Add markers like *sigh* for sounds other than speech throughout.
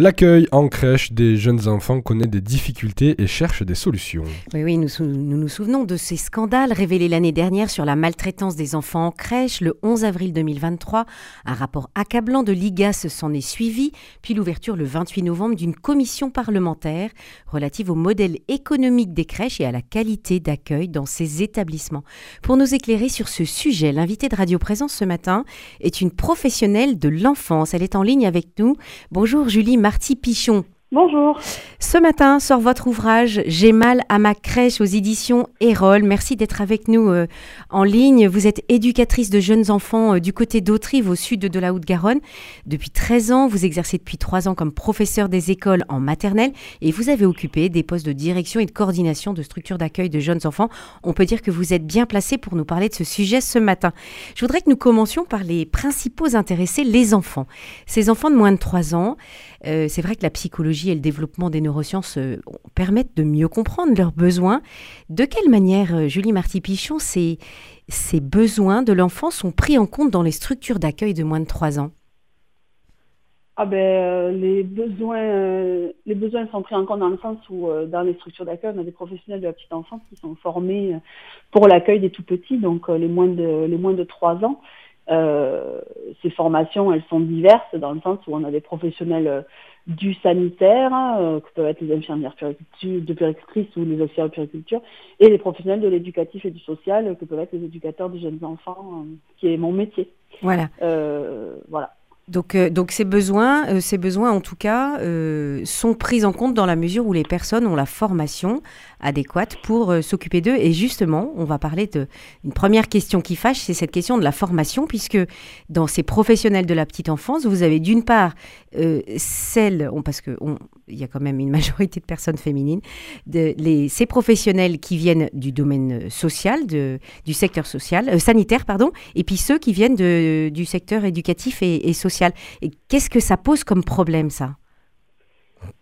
L'accueil en crèche des jeunes enfants connaît des difficultés et cherche des solutions. Oui, oui, nous, nous, souvenons de ces scandales révélés l'année dernière sur la maltraitance des enfants en crèche. Le 11 avril 2023, un rapport accablant de l'IGAS s'en est suivi, puis l'ouverture le 28 novembre d'une commission parlementaire relative au modèle économique des crèches et à la qualité d'accueil dans ces établissements. Pour nous éclairer sur ce sujet, l'invité de Radio Présence ce matin est une professionnelle de l'enfance. Elle est en ligne avec nous. Bonjour Julie Marty Pichon. Bonjour. Ce matin sort votre ouvrage J'ai mal à ma crèche aux éditions Erol. Merci d'être avec nous euh, en ligne. Vous êtes éducatrice de jeunes enfants euh, du côté d'Autrive au sud de la Haute-Garonne. Depuis 13 ans, vous exercez depuis 3 ans comme professeur des écoles en maternelle et vous avez occupé des postes de direction et de coordination de structures d'accueil de jeunes enfants. On peut dire que vous êtes bien placé pour nous parler de ce sujet ce matin. Je voudrais que nous commencions par les principaux intéressés, les enfants. Ces enfants de moins de 3 ans, euh, c'est vrai que la psychologie et le développement des neurosciences euh, permettent de mieux comprendre leurs besoins. De quelle manière, euh, Julie Marty-Pichon, ces, ces besoins de l'enfant sont pris en compte dans les structures d'accueil de moins de 3 ans? Ah ben, les besoins, les besoins sont pris en compte dans le sens où dans les structures d'accueil, on a des professionnels de la petite enfance qui sont formés pour l'accueil des tout petits, donc les moins de les moins de 3 ans. Euh, ces formations, elles sont diverses dans le sens où on a des professionnels euh, du sanitaire, euh, que peuvent être les infirmières de péricultrices ou les auxiliaires de périculture, et les professionnels de l'éducatif et du social, que peuvent être les éducateurs de jeunes enfants, qui est mon métier. Voilà. voilà. Donc, euh, donc ces besoins, euh, ces besoins en tout cas, euh, sont pris en compte dans la mesure où les personnes ont la formation adéquate pour s'occuper d'eux. Et justement, on va parler de une première question qui fâche, c'est cette question de la formation, puisque dans ces professionnels de la petite enfance, vous avez d'une part celles, parce que il y a quand même une *laughs* majorité de personnes féminines, de, les, ces professionnels qui viennent du domaine social, de, du secteur social, sanitaire, pardon, et puis ceux qui viennent de, du secteur éducatif et, et social. Et qu'est-ce que ça pose comme problème, ça?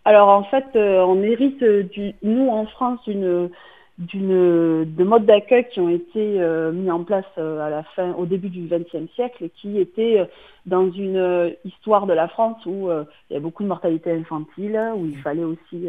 Alors, en fait, euh, on hérite, du, nous, en France, d'une d'une de modes d'accueil qui ont été euh, mis en place euh, à la fin, au début du XXe siècle, qui étaient dans une histoire de la France où il y a beaucoup de mortalité infantile, où il fallait aussi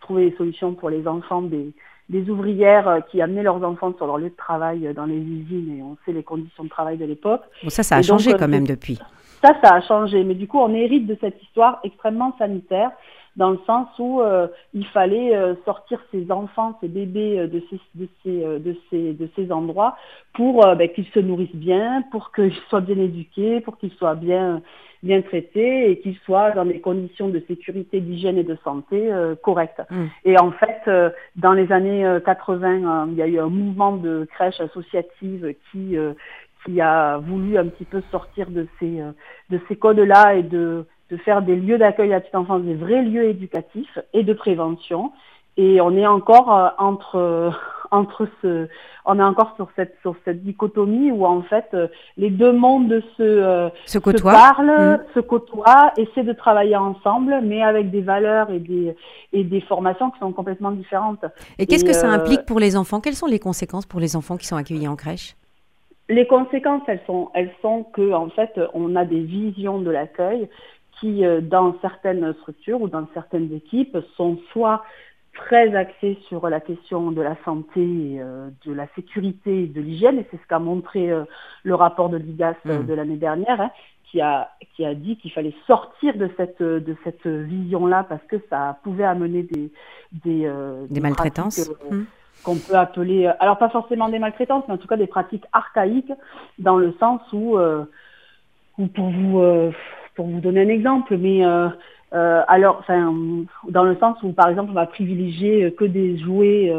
trouver des solutions pour les enfants des, des ouvrières qui amenaient leurs enfants sur leur lieu de travail dans les usines, et on sait les conditions de travail de l'époque. Bon, ça, ça a changé quand même depuis. Ça, ça a changé. Mais du coup, on hérite de cette histoire extrêmement sanitaire dans le sens où euh, il fallait euh, sortir ces enfants, ces bébés euh, de, ces, de, ces, de, ces, de ces endroits pour ben, qu'ils se nourrissent bien, pour qu'ils soient bien éduqués, pour qu'ils soient bien, bien traités et qu'ils soient dans des conditions de sécurité, d'hygiène et de santé correctes. Mmh. Et en fait, dans les années 80, il y a eu un mouvement de crèches associatives qui qui a voulu un petit peu sortir de ces, euh, de ces codes-là et de, de faire des lieux d'accueil à la petite enfance, des vrais lieux éducatifs et de prévention. Et on est encore euh, entre euh, entre ce, on est encore sur cette sur cette dichotomie où en fait les deux mondes se se, côtoient. parlent, mmh. se côtoient, essaient de travailler ensemble, mais avec des valeurs et des et des formations qui sont complètement différentes. Et qu'est-ce que ça implique pour les enfants? Quelles sont les conséquences pour les enfants qui sont accueillis en crèche? Les conséquences, elles sont, elles sont que en fait, on a des visions de l'accueil qui, euh, dans certaines structures ou dans certaines équipes, sont soit très axées sur la question de la santé, euh, de la sécurité, de l'hygiène, et c'est ce qu'a montré euh, le rapport de l'IGAS mmh. de l'année dernière, hein, qui a qui a dit qu'il fallait sortir de cette de cette vision-là parce que ça pouvait amener des des, des, maltraitances. Mmh qu'on peut appeler, euh, alors pas forcément des maltraitances, mais en tout cas des pratiques archaïques, dans le sens où, euh, pour vous euh, pour vous donner un exemple, mais alors, enfin, dans le sens où par exemple on va privilégier que des jouets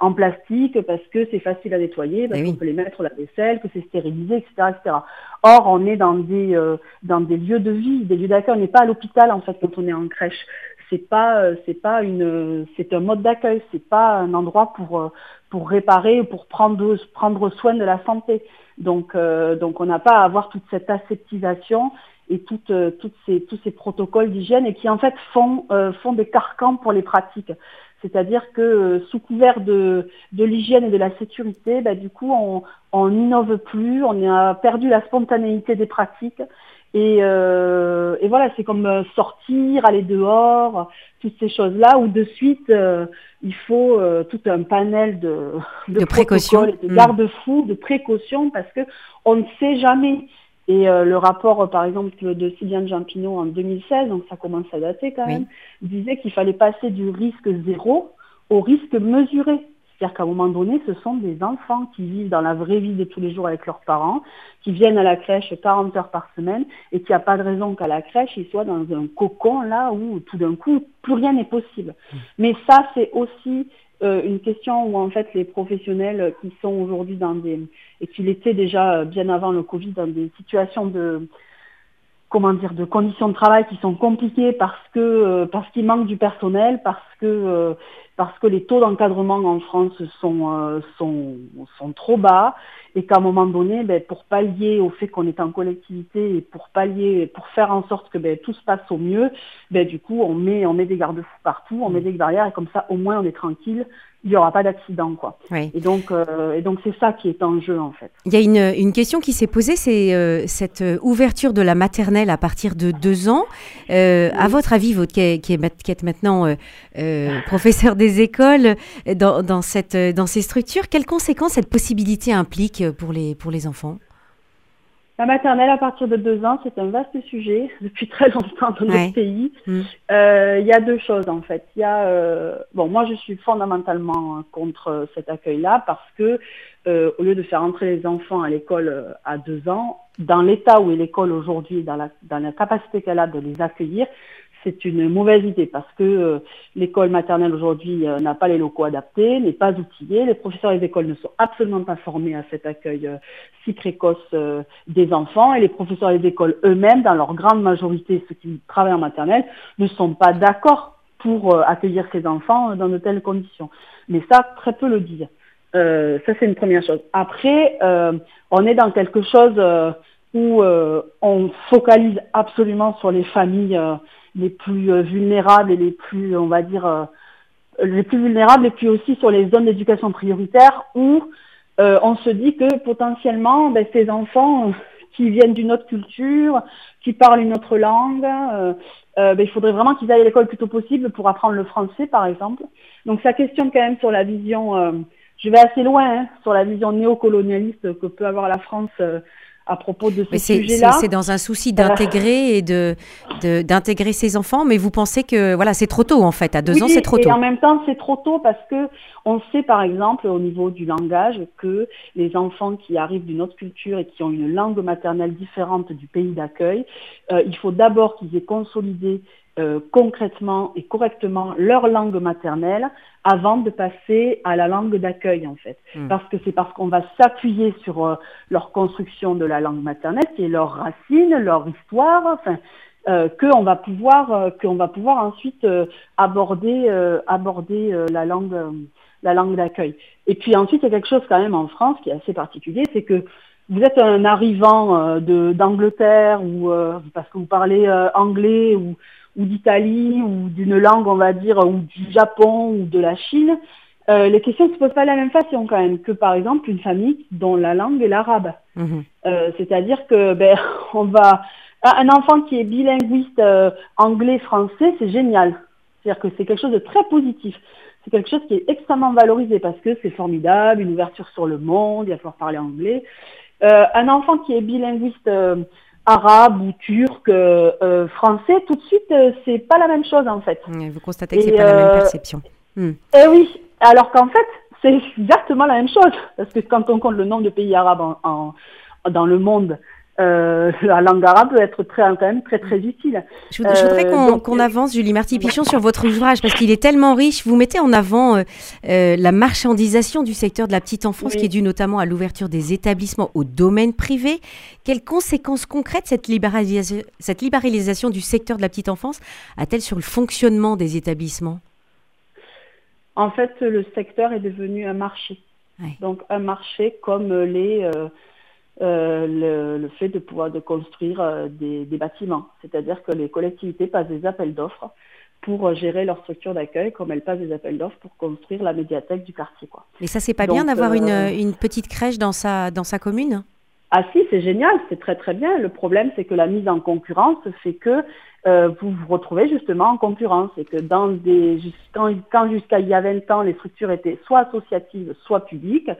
en plastique parce que c'est facile à nettoyer, parce eh qu'on peut les mettre au la vaisselle, que c'est stérilisé, etc., etc. Or, on est dans des dans des lieux de vie, des lieux d'accueil. On n'est pas à l'hôpital en fait quand on est en crèche c'est pas euh, c'est pas une c'est un mode d'accueil, c'est pas un endroit pour euh, pour réparer pour prendre prendre soin de la santé. Donc euh, donc on n'a pas à avoir toute cette aseptisation et toutes toutes ces tous ces protocoles d'hygiène et qui en fait font font des carcans pour les pratiques. C'est-à-dire que sous couvert de, de l'hygiène et de la sécurité, bah, du coup, on, on n'innove plus, on a perdu la spontanéité des pratiques Et, euh, et voilà, c'est comme euh, sortir, aller dehors, toutes ces choses-là, où de suite, euh, il faut euh, tout un panel de, de, de précautions, de mm. garde-fous, de précautions, parce que on ne sait jamais. Et euh, le rapport, par exemple, de Sylviane Jampinot en 2016, donc ça commence à dater quand même, oui. disait qu'il fallait passer du risque zéro au risque mesuré. C'est-à-dire qu'à un moment donné, ce sont des enfants qui vivent dans la vraie vie de tous les jours avec leurs parents, qui viennent à la crèche 40 heures par semaine et qu'il n'y a pas de raison qu'à la crèche, ils soient dans un cocon là où tout d'un coup, plus rien n'est possible. Mmh. Mais ça, c'est aussi euh, une question où en fait les professionnels qui sont aujourd'hui dans des, et qui l'étaient déjà bien avant le Covid, dans des situations de, comment dire, de conditions de travail qui sont compliquées parce que euh, parce qu'il manque du personnel, parce que euh, parce que les taux d'encadrement en France sont, euh, sont, sont trop bas et qu'à un moment donné, ben, pour pallier au fait qu'on est en collectivité et pour pallier, pour faire en sorte que ben, tout se passe au mieux, ben, du coup, on met, on met des garde-fous partout, on met des barrières et comme ça, au moins, on est tranquille il n'y aura pas d'accident. quoi. Oui. Et donc, euh, et donc c'est ça qui est en jeu, en fait. Il y a une, une question qui s'est posée, c'est euh, cette ouverture de la maternelle à partir de deux ans. Euh, oui. À votre avis, votre, qui, est, qui, est, qui est maintenant professeur des écoles dans, dans, cette, dans ces structures, quelles conséquences cette possibilité implique pour les, pour les enfants? La maternelle à partir de deux ans, c'est un vaste sujet *laughs* depuis très longtemps dans ouais. notre pays. Mm. Il euh, y a deux choses en fait. Il y a, euh, bon, moi je suis fondamentalement contre cet accueil-là parce que euh, au lieu de faire entrer les enfants à l'école à deux ans, dans l'état où est l'école aujourd'hui, dans la, dans la capacité qu'elle a de les accueillir, c'est une mauvaise idée parce que euh, l'école maternelle aujourd'hui euh, n'a pas les locaux adaptés, n'est pas outillée, les professeurs des écoles ne sont absolument pas formés à cet accueil euh, si précoce des enfants et les professeurs des écoles eux-mêmes, dans leur grande majorité, ceux qui travaillent en maternelle, ne sont pas d'accord pour accueillir ces enfants dans de telles conditions. Mais ça, très peu le disent. ça, c'est une première chose. Après, on est dans quelque chose où on focalise absolument sur les familles les plus euh, vulnérables et les plus, on va dire, euh, les plus vulnérables, et puis aussi sur les zones d'éducation prioritaire où euh, on se dit que potentiellement, ben, ces enfants *laughs* qui viennent d'une autre culture, qui parlent une autre langue, euh, euh, ben, il faudrait vraiment qu'ils aillent à l'école le plus tôt possible pour apprendre le français, par exemple. Donc ça questionne quand même sur la vision, euh, je vais assez loin, hein, sur la vision néocolonialiste que peut avoir la France à propos de ce sujet-là. C'est dans un souci d'intégrer et de d'intégrer ces enfants, mais vous pensez que voilà, c'est trop tôt en fait, à deux oui, ans, c'est trop et tôt. en même temps, c'est trop tôt parce que on sait par exemple au niveau du langage que les enfants qui arrivent d'une autre culture et qui ont une langue maternelle différente du pays d'accueil, euh, il faut d'abord qu'ils aient consolidé euh, concrètement et correctement leur langue maternelle avant de passer à la langue d'accueil en fait. Mmh. Parce que c'est parce qu'on va s'appuyer sur euh, leur construction de la langue maternelle, qui est leur racine, leur histoire, enfin, euh, qu'on va pouvoir, euh, qu'on va pouvoir ensuite euh, aborder, aborder la langue, la langue d'accueil. Et puis ensuite, il y a quelque chose quand même en France qui est assez particulier, c'est que vous êtes un arrivant de d'Angleterre ou parce que vous parlez anglais ou ou d'Italie ou d'une langue, on va dire, ou du Japon ou de la Chine, euh, les questions ne se posent pas de la même façon quand même que par exemple une famille dont la langue est l'arabe. Mmh. Euh, C'est-à-dire que *laughs* ben on va un enfant qui est bilinguiste euh, anglais-français, c'est génial. C'est-à-dire que c'est quelque chose de très positif. C'est quelque chose qui est extrêmement valorisé parce que c'est formidable, une ouverture sur le monde, il va falloir parler anglais. Euh, un enfant qui est bilinguiste euh, arabe ou turc, euh, euh, français, tout de suite, euh, c'est pas la même chose en fait. Vous constatez que c'est pas la même perception. Hmm. Eh oui, alors qu'en fait, c'est *laughs* exactement la même chose, parce que quand on compte le nombre de pays arabes en, en, dans le monde, euh, la langue arabe peut être très, quand même très très utile. Je, je voudrais qu'on qu avance, Julie Marty-Pichon, sur votre ouvrage, parce qu'il est tellement riche. Vous mettez en avant euh, euh, la marchandisation du secteur de la petite enfance, oui. qui est due notamment à l'ouverture des établissements au domaine privé. Quelles conséquences concrètes cette libéralisation, cette libéralisation du secteur de la petite enfance a-t-elle sur le fonctionnement des établissements? En fait, le secteur est devenu un marché. Donc un marché comme les euh, le, le, fait de pouvoir de construire euh, des, des, bâtiments. C'est-à-dire que les collectivités passent des appels d'offres pour euh, gérer leur structure d'accueil, comme elles passent des appels d'offres pour construire la médiathèque du quartier. Quoi. Mais ça, c'est pas Donc, bien d'avoir une, une, petite crèche dans sa, dans sa commune? Ah si, c'est génial, c'est très très bien. Le problème, c'est que la mise en concurrence fait que vous vous retrouvez justement en concurrence et que dans des quand, quand jusqu'à il y a 20 ans, les structures étaient soit associatives, soit publiques,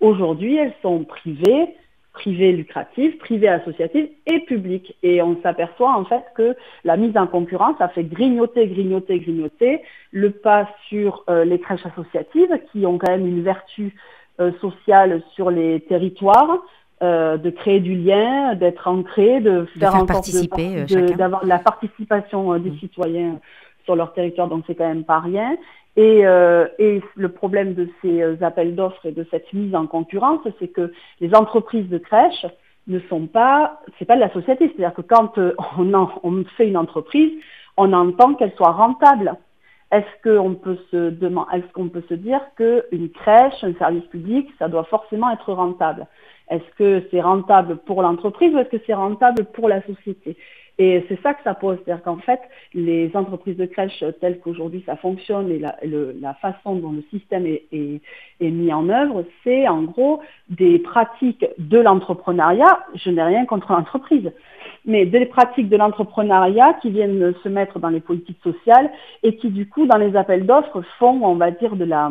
aujourd'hui, elles sont privées, privées lucratives, privées associatives et publiques. Et on s'aperçoit en fait que la mise en concurrence a fait grignoter, grignoter, grignoter le pas sur euh, les crèches associatives qui ont quand même une vertu euh, sociale sur les territoires, euh, de créer du lien, d'être ancré, de faire, en participer sorte d'avoir de, la participation des mmh. citoyens sur leur territoire, donc c'est quand même pas rien. Et, euh, et, le problème de ces appels d'offres et de cette mise en concurrence, c'est que les entreprises de crèches ne sont pas, c'est pas de la société. C'est-à-dire que quand *laughs* on, on, fait une entreprise, on entend qu'elle soit rentable. Est-ce qu'on peut se demander, est-ce qu'on peut se dire qu'une crèche, un service public, ça doit forcément être rentable? Est-ce que c'est rentable pour l'entreprise ou est-ce que c'est rentable pour la société? Et c'est ça que ça pose. C'est-à-dire qu'en fait, les entreprises de crèche telles qu'aujourd'hui ça fonctionne et la, façon dont le système est, mis en œuvre, c'est en gros des pratiques de l'entrepreneuriat. Je n'ai rien contre l'entreprise mais des pratiques de l'entrepreneuriat qui viennent se mettre dans les politiques sociales et qui du coup dans les appels d'offres font, on va dire, de la,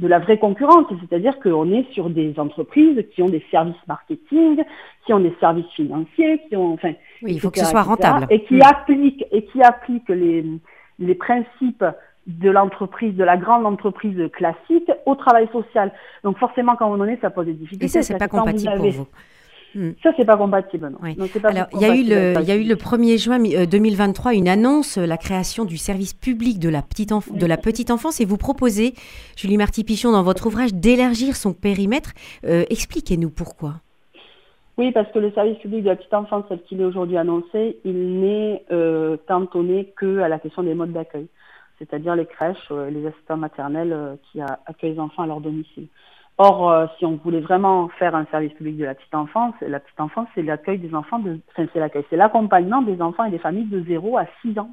de la vraie concurrence, c'est-à-dire qu'on est sur des entreprises qui ont des services marketing, qui ont des services financiers, qui ont, enfin, oui, il faut que ce soit rentable, et qui appliquent et qui appliquent les, les principes de l'entreprise, de la grande entreprise classique au travail social. Donc forcément, quand on en est, ça pose des difficultés. Et ça, c'est pas compatible pour vous. Hmm. Ça, c'est pas compatible. Non. Alors, il y, a eu le, y a eu le 1er juin 2023 euh, une annonce, la création du service public de la petite, de la petite enfance, et vous proposez, Julie Marty-Pichon, dans votre ouvrage, d'élargir son périmètre. Euh, expliquez-nous pourquoi. Oui, parce que le service public de la petite enfance, tel qu'il est aujourd'hui annoncé, il n'est euh, cantonné que à la question des modes d'accueil, c'est-à-dire les crèches, les assistants maternels qui accueillent les enfants à leur domicile. Or, euh, si on voulait vraiment faire un service public de la petite enfance, la petite enfance, c'est l'accueil des enfants, de, enfin, c'est l'accueil, c'est l'accompagnement des enfants et des familles de 0 à 6 ans.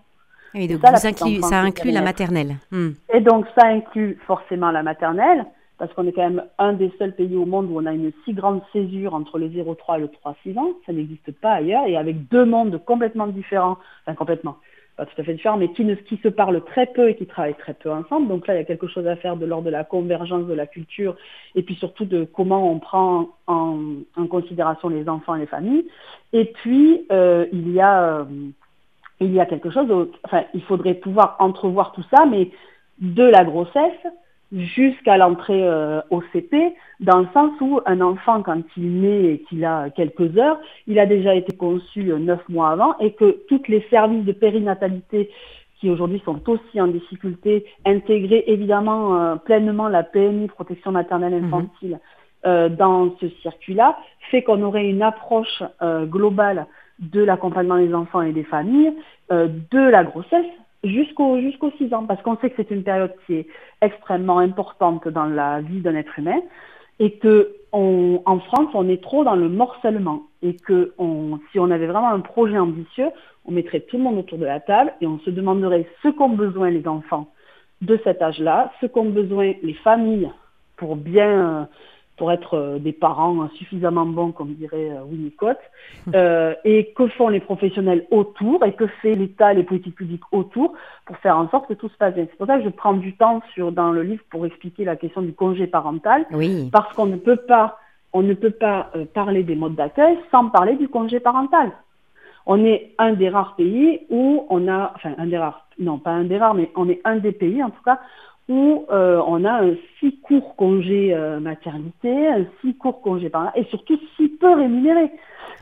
Et donc, ça, ça inclut la maternelle. Hmm. Et donc, ça inclut forcément la maternelle, parce qu'on est quand même un des seuls pays au monde où on a une si grande césure entre le 0-3 et le 3-6 ans. Ça n'existe pas ailleurs, et avec deux mondes complètement différents, enfin complètement, pas tout à fait différents, mais qui, ne, qui se parlent très peu et qui travaillent très peu ensemble. Donc là, il y a quelque chose à faire de l'ordre de la convergence de la culture et puis surtout de comment on prend en, considération les enfants et les familles. Et puis, euh, il, y a, euh, il y a quelque chose, enfin, il faudrait pouvoir entrevoir tout ça, mais de la grossesse jusqu'à l'entrée euh, au CP, dans le sens où un enfant, quand il naît et qu'il a quelques heures, il a déjà été conçu euh, neuf mois avant et que tous les services de périnatalité qui aujourd'hui sont aussi en difficulté, intégrer évidemment euh, pleinement la PMI, protection maternelle mhm. infantile, dans ce circuit-là, fait qu'on aurait une approche globale de l'accompagnement des enfants et des familles, de la grossesse, jusqu'au jusqu'aux 6 ans, parce qu'on sait que c'est une période qui est extrêmement importante dans la vie d'un être humain, et que en France, on est trop dans le morcellement, et que si on avait vraiment un projet ambitieux, on mettrait tout le monde autour de la table et on se demanderait ce qu'ont besoin les enfants de cet âge-là, ce qu'ont besoin les familles pour bien pour être euh, des parents suffisamment bons, comme dirait euh, Winnicott, euh, et que font les professionnels autour, et que fait l'État, les politiques publiques autour, pour faire en sorte que tout se passe bien? C'est pour ça que je prends du temps sur, dans le livre pour expliquer la question du congé parental, parce qu'on ne peut pas, on ne peut pas parler des modes d'accueil sans parler du congé parental. On est un des rares pays où on a, enfin un des rares, non pas un des rares, mais on est un des pays en tout cas où euh, on a un si court congé euh, maternité, un si court congé par et surtout si peu rémunéré.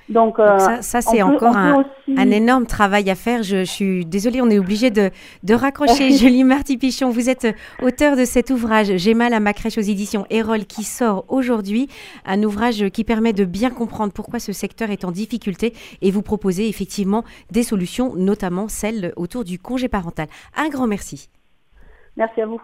Donc, euh, ça, c'est encore un, énorme travail à faire. Je, suis désolée, on est obligé de, de raccrocher. *laughs* Julie Marty-Pichon, vous êtes auteur de cet ouvrage J'ai mal à ma crèche aux éditions Erol qui sort aujourd'hui. Un ouvrage qui permet de bien comprendre pourquoi ce secteur est en difficulté et vous proposez effectivement des solutions, notamment celles autour du congé parental. Un grand merci. Merci à vous.